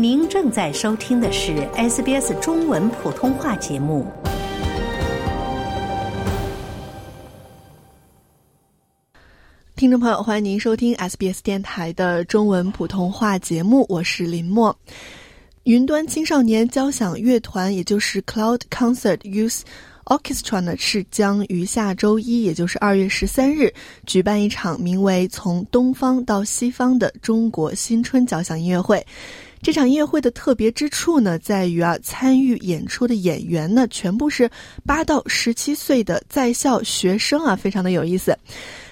您正在收听的是 SBS 中文普通话节目。听众朋友，欢迎您收听 SBS 电台的中文普通话节目，我是林默。云端青少年交响乐团，也就是 Cloud Concert Youth Orchestra 呢，是将于下周一，也就是二月十三日，举办一场名为《从东方到西方》的中国新春交响音乐会。这场音乐会的特别之处呢，在于啊，参与演出的演员呢，全部是八到十七岁的在校学生啊，非常的有意思。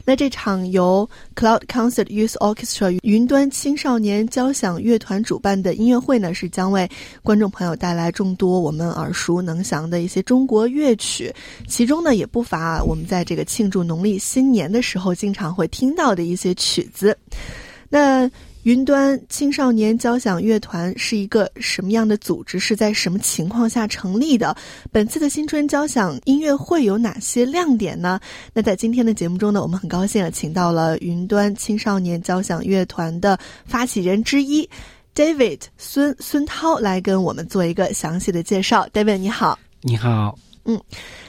那这场由 Cloud Concert Youth Orchestra 云端青少年交响乐团主办的音乐会呢，是将为观众朋友带来众多我们耳熟能详的一些中国乐曲，其中呢也不乏我们在这个庆祝农历新年的时候经常会听到的一些曲子。那云端青少年交响乐团是一个什么样的组织？是在什么情况下成立的？本次的新春交响音乐会有哪些亮点呢？那在今天的节目中呢，我们很高兴啊，请到了云端青少年交响乐团的发起人之一 David 孙孙涛来跟我们做一个详细的介绍。David 你好，你好，嗯，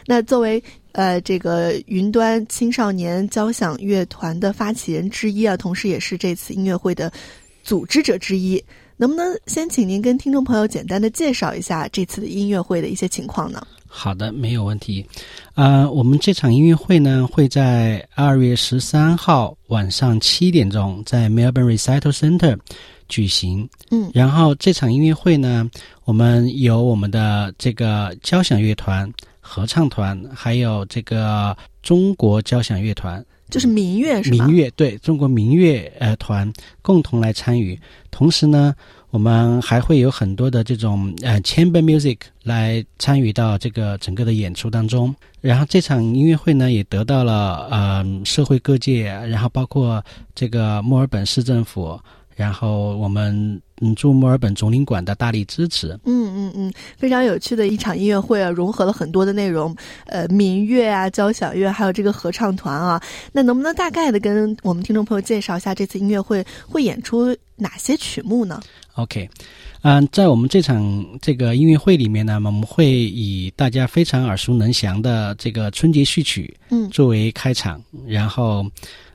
那作为。呃，这个云端青少年交响乐团的发起人之一啊，同时也是这次音乐会的组织者之一，能不能先请您跟听众朋友简单的介绍一下这次的音乐会的一些情况呢？好的，没有问题。呃，我们这场音乐会呢，会在二月十三号晚上七点钟在 Melbourne Recital Center 举行。嗯，然后这场音乐会呢，我们有我们的这个交响乐团。合唱团还有这个中国交响乐团，就是民乐是民乐对中国民乐呃团共同来参与。同时呢，我们还会有很多的这种呃 chamber music 来参与到这个整个的演出当中。然后这场音乐会呢，也得到了呃社会各界，然后包括这个墨尔本市政府。然后我们嗯驻墨尔本总领馆的大力支持，嗯嗯嗯，非常有趣的一场音乐会啊，融合了很多的内容，呃，民乐啊，交响乐，还有这个合唱团啊。那能不能大概的跟我们听众朋友介绍一下这次音乐会会演出哪些曲目呢？OK，嗯，在我们这场这个音乐会里面呢，我们会以大家非常耳熟能详的这个春节序曲，嗯，作为开场，然后。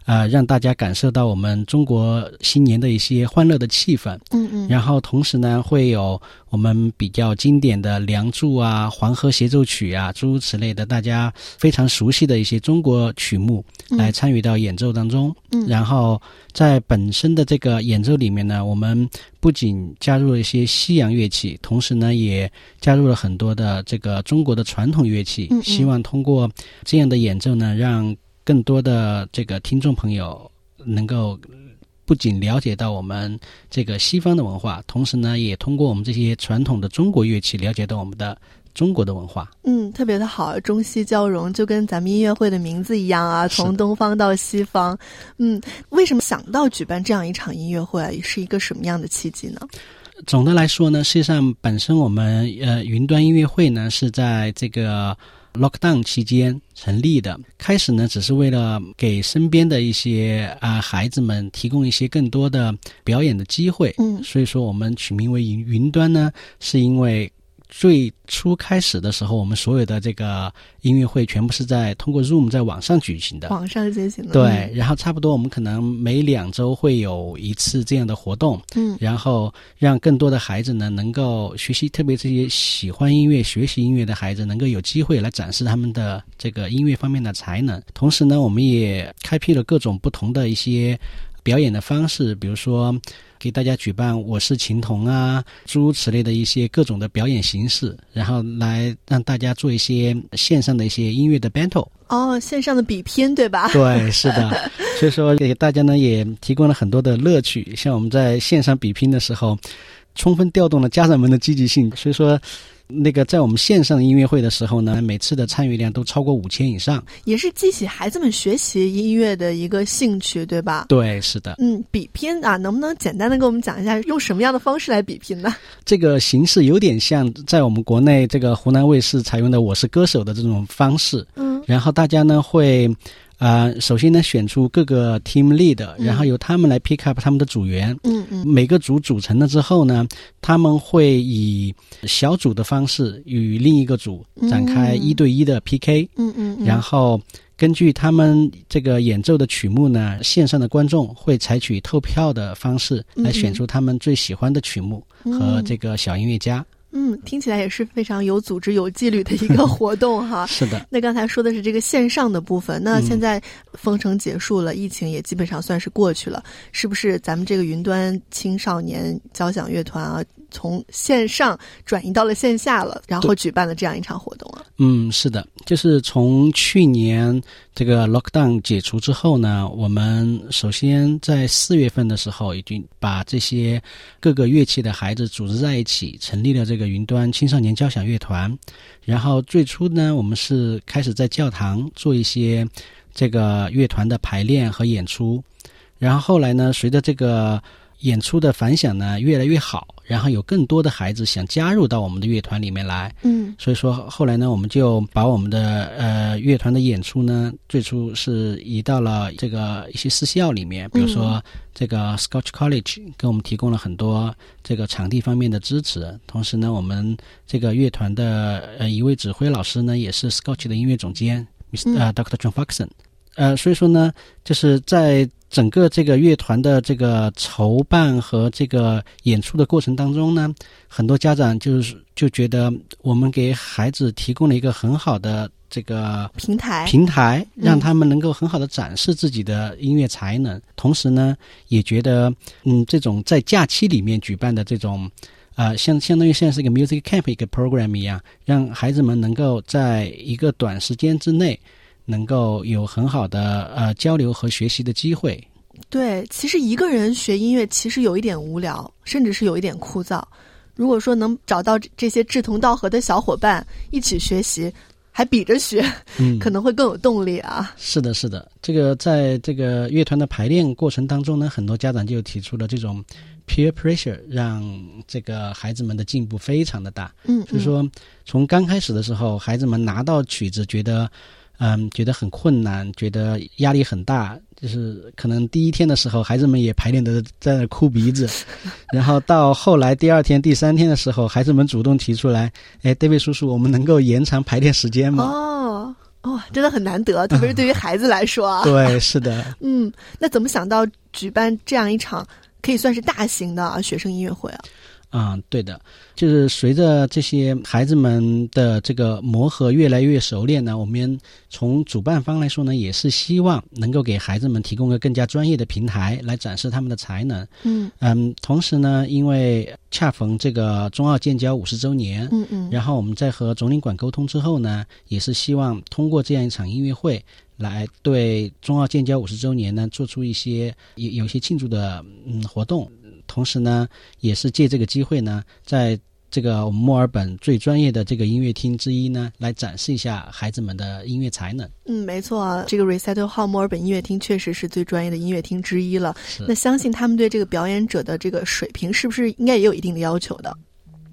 啊，让大家感受到我们中国新年的一些欢乐的气氛。嗯嗯。然后同时呢，会有我们比较经典的《梁祝》啊、《黄河协奏曲》啊，诸如此类的大家非常熟悉的一些中国曲目来参与到演奏当中。嗯。然后在本身的这个演奏里面呢，我们不仅加入了一些西洋乐器，同时呢，也加入了很多的这个中国的传统乐器。嗯。希望通过这样的演奏呢，让更多的这个听众朋友能够不仅了解到我们这个西方的文化，同时呢，也通过我们这些传统的中国乐器了解到我们的中国的文化。嗯，特别的好，中西交融，就跟咱们音乐会的名字一样啊，从东方到西方。嗯，为什么想到举办这样一场音乐会，啊是一个什么样的契机呢？总的来说呢，实际上本身我们呃云端音乐会呢是在这个。Lockdown 期间成立的，开始呢，只是为了给身边的一些啊孩子们提供一些更多的表演的机会。嗯，所以说我们取名为云云端呢，是因为。最初开始的时候，我们所有的这个音乐会全部是在通过 Zoom 在网上举行的。网上进行的。对，然后差不多我们可能每两周会有一次这样的活动。嗯。然后让更多的孩子呢能够学习，特别这些喜欢音乐、学习音乐的孩子能够有机会来展示他们的这个音乐方面的才能。同时呢，我们也开辟了各种不同的一些表演的方式，比如说。给大家举办我是琴童啊，诸如此类的一些各种的表演形式，然后来让大家做一些线上的一些音乐的 battle。哦，线上的比拼对吧？对，是的。所以说给大家呢也提供了很多的乐趣，像我们在线上比拼的时候，充分调动了家长们的积极性。所以说。那个在我们线上音乐会的时候呢，每次的参与量都超过五千以上，也是激起孩子们学习音乐的一个兴趣，对吧？对，是的。嗯，比拼啊，能不能简单的给我们讲一下，用什么样的方式来比拼呢？这个形式有点像在我们国内这个湖南卫视采用的《我是歌手》的这种方式。嗯，然后大家呢会。呃，首先呢，选出各个 team lead，然后由他们来 pick up 他们的组员。嗯嗯。每个组组成了之后呢，他们会以小组的方式与另一个组展开一对一的 PK，、嗯嗯嗯，然后根据他们这个演奏的曲目呢，线上的观众会采取投票的方式来选出他们最喜欢的曲目和这个小音乐家。嗯，听起来也是非常有组织、有纪律的一个活动哈。是的，那刚才说的是这个线上的部分，那嗯现在封城结束了，疫情也基本上算是过去了，是不是？咱们这个云端青少年交响乐团啊，从线上转移到了线下了，然后举办了这样一场活动啊。嗯，是的，就是从去年这个 lockdown 解除之后呢，我们首先在四月份的时候，已经把这些各个乐器的孩子组织在一起，成立了这个云端青少年交响乐团。然后最初呢，我们是开始在教堂做一些这个乐团的排练和演出，然后后来呢，随着这个演出的反响呢越来越好，然后有更多的孩子想加入到我们的乐团里面来。嗯所以说后来呢，我们就把我们的呃乐团的演出呢，最初是移到了这个一些私校里面，比如说这个 Scotch College 给我们提供了很多这个场地方面的支持。同时呢，我们这个乐团的呃一位指挥老师呢，也是 Scotch 的音乐总监，Mr. 呃 Dr. John Foxon。呃，所以说呢，就是在整个这个乐团的这个筹办和这个演出的过程当中呢，很多家长就是就觉得我们给孩子提供了一个很好的这个平台平台，嗯让他们能够很好的展示自己的音乐才能，同时呢，也觉得嗯，这种在假期里面举办的这种。呃，相相当于现在是一个 music camp 一个 program 一样，让孩子们能够在一个短时间之内，能够有很好的呃交流和学习的机会。对，其实一个人学音乐其实有一点无聊，甚至是有一点枯燥。如果说能找到这这些志同道合的小伙伴一起学习，还比着学，嗯，可能会更有动力啊。是的，是的，这个在这个乐团的排练过程当中呢，很多家长就提出了这种 peer pressure，让这个孩子们的进步非常的大。嗯，就是说，从刚开始的时候，孩子们拿到曲子，觉得嗯，觉得很困难，觉得压力很大。就是可能第一天的时候，孩子们也排练的在那哭鼻子，然后到后来第二天、第三天的时候，孩子们主动提出来：“哎，David 叔叔，我们能够延长排练时间吗？”哦哦，真的很难得，特别是对于孩子来说啊。对，是的。嗯，那怎么想到举办这样一场可以算是大型的啊学生音乐会啊？啊、对的，就是随着这些孩子们的这个磨合越来越熟练呢，我们从主办方来说呢，也是希望能够给孩子们提供个更加专业的平台来展示他们的才能。嗯。嗯，同时呢，因为恰逢这个中澳建交五十周年，嗯嗯，然后我们在和总领馆沟通之后呢，也是希望通过这样一场音乐会，来对中澳建交五十周年呢做出一些有有一些庆祝的嗯活动，同时呢，也是借这个机会呢，在这个我们墨尔本最专业的这个音乐厅之一呢，来展示一下孩子们的音乐才能。嗯，没错啊，这个 Recital Hall 墨尔本音乐厅确实是最专业的音乐厅之一了。那相信他们对这个表演者的这个水平，是不是应该也有一定的要求的？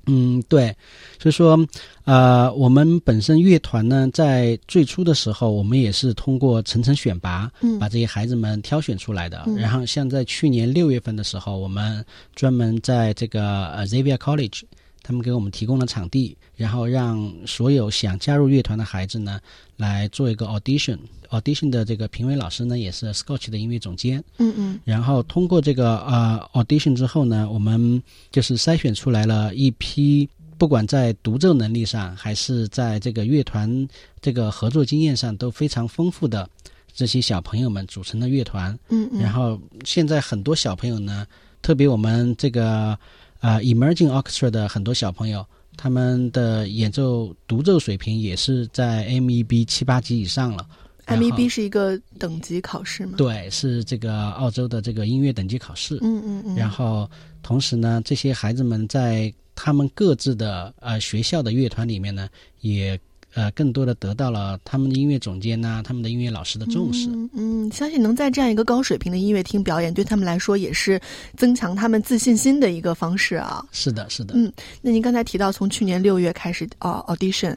嗯，对，所以说，呃，我们本身乐团呢，在最初的时候，我们也是通过层层选拔，嗯把这些孩子们挑选出来的。嗯然后，像在去年六月份的时候，我们专门在这个呃 Xavier College，他们给我们提供了场地，然后让所有想加入乐团的孩子呢，来做一个 audition。audition 的这个评委老师呢，也是 Scotch 的音乐总监。嗯嗯然后通过这个呃 audition 之后呢，我们就是筛选出来了一批，不管在独奏能力上，还是在这个乐团这个合作经验上都非常丰富的这些小朋友们组成的乐团。嗯嗯，然后现在很多小朋友呢，特别我们这个呃 emerging orchestra 的很多小朋友。他们的演奏独奏水平也是在 MEB 七八级以上了。MEB 是一个等级考试吗？，对，是这个澳洲的这个音乐等级考试。嗯嗯嗯，然后同时呢，这些孩子们在他们各自的呃学校的乐团里面呢，也呃更多的得到了他们的音乐总监呐、他们的音乐老师的重视。嗯嗯，相信能在这样一个高水平的音乐厅表演，对他们来说也是增强他们自信心的一个方式啊。是的，是的。嗯那您刚才提到，从去年六月开始啊、audition，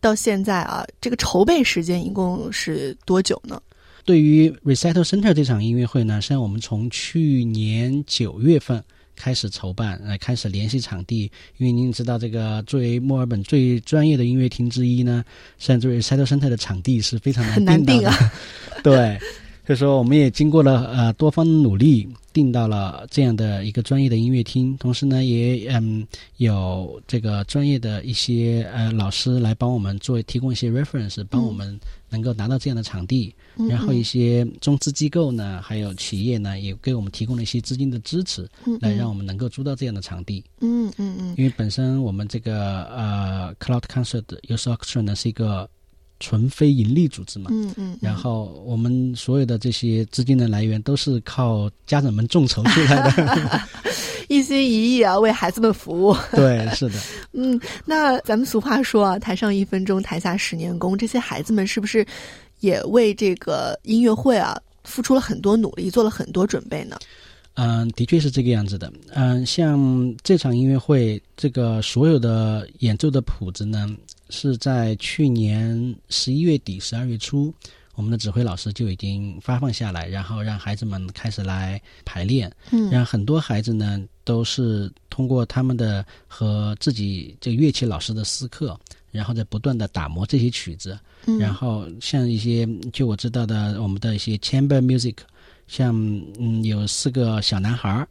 到现在啊，这个筹备时间一共是多久呢？对于 Recital Center 这场音乐会呢，实际上我们从去年九月份开始筹办，呃，开始联系场地。因为您知道，这个作为墨尔本最专业的音乐厅之一呢，实际上这 Recital Center 的场地是非常很难定的。啊。对，所以说我们也经过了呃多方努力。订到了这样的一个专业的音乐厅，同时呢，也嗯有这个专业的一些呃老师来帮我们做提供一些 reference，帮我们能够拿到这样的场地。然后一些中资机构呢，还有企业呢，也给我们提供了一些资金的支持，来让我们能够租到这样的场地。嗯嗯嗯。因为本身我们这个呃 Cloud Concert Youth Orchestra 呢是一个。纯非盈利组织嘛，嗯嗯，然后我们所有的这些资金的来源都是靠家长们众筹出来的，一心一意啊为孩子们服务。对，是的。嗯，那咱们俗话说啊，台上一分钟，台下十年功。这些孩子们是不是也为这个音乐会啊付出了很多努力，做了很多准备呢？嗯，的确是这个样子的。嗯，像这场音乐会，这个所有的演奏的谱子呢。是在去年十一月底、十二月初，我们的指挥老师就已经发放下来，然后让孩子们开始来排练。嗯，让很多孩子呢都是通过他们的和自己这个乐器老师的私课，然后在不断的打磨这些曲子。嗯，然后像一些就我知道的，我们的一些 chamber music，像嗯有四个小男孩儿。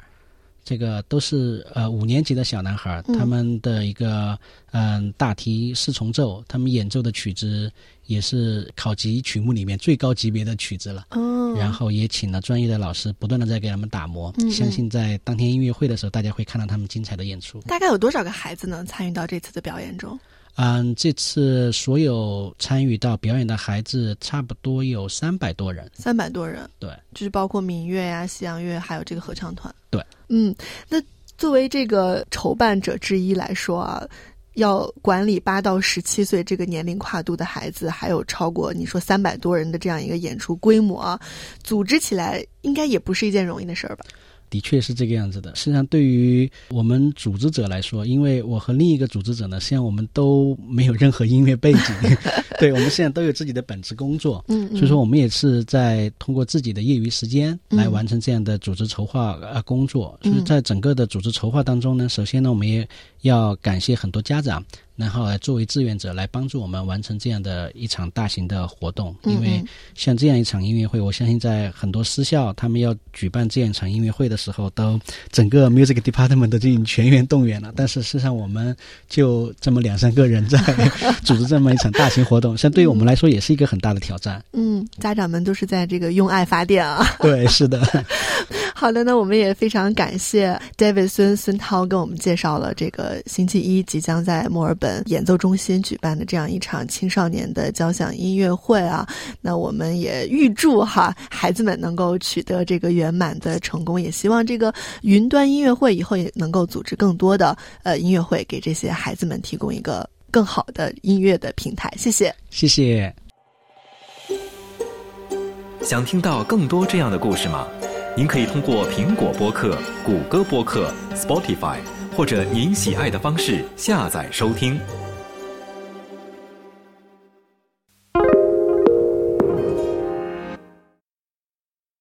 这个都是呃五年级的小男孩，他们的一个嗯大提四重奏，他们演奏的曲子也是考级曲目里面最高级别的曲子了。哦，然后也请了专业的老师，不断的在给他们打磨。相信在当天音乐会的时候，大家会看到他们精彩的演出。大概有多少个孩子能参与到这次的表演中？嗯，这次所有参与到表演的孩子差不多有三百多人。三百多人，对，就是包括民乐呀、西洋乐，还有这个合唱团。对，嗯，那作为这个筹办者之一来说啊，要管理八到十七岁这个年龄跨度的孩子，还有超过你说三百多人的这样一个演出规模啊，组织起来应该也不是一件容易的事儿吧？的确是这个样子的。实际上，对于我们组织者来说，因为我和另一个组织者呢，实际上我们都没有任何音乐背景，对我们现在都有自己的本职工作，嗯，所以说我们也是在通过自己的业余时间来完成这样的组织筹划呃工作。所以在整个的组织筹划当中呢，首先呢，我们也要感谢很多家长。然后来作为志愿者来帮助我们完成这样的一场大型的活动，因为像这样一场音乐会，我相信在很多私校他们要举办这样一场音乐会的时候，都整个 music department 都进行全员动员了。但是事实上，我们就这么两三个人在组织这么一场大型活动，像对于我们来说也是一个很大的挑战。嗯，家长们都是在这个用爱发电啊。对，是的。好的，那我们也非常感谢 David 孙孙涛跟我们介绍了这个星期一即将在墨尔本演奏中心举办的这样一场青少年的交响音乐会啊。那我们也预祝哈孩子们能够取得这个圆满的成功，也希望这个云端音乐会以后也能够组织更多的呃音乐会，给这些孩子们提供一个更好的音乐的平台。谢谢，谢谢。想听到更多这样的故事吗？您可以通过苹果播客、谷歌播客、Spotify，或者您喜爱的方式下载收听。